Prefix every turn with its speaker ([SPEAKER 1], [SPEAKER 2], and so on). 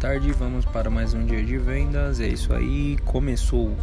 [SPEAKER 1] tarde. Vamos para mais um dia de vendas. É isso aí, começou.